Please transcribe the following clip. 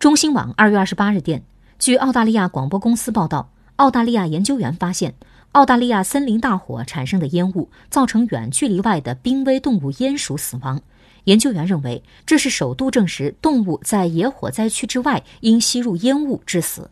中新网二月二十八日电，据澳大利亚广播公司报道，澳大利亚研究员发现，澳大利亚森林大火产生的烟雾造成远距离外的濒危动物烟鼠死亡。研究员认为，这是首度证实动物在野火灾区之外因吸入烟雾致死。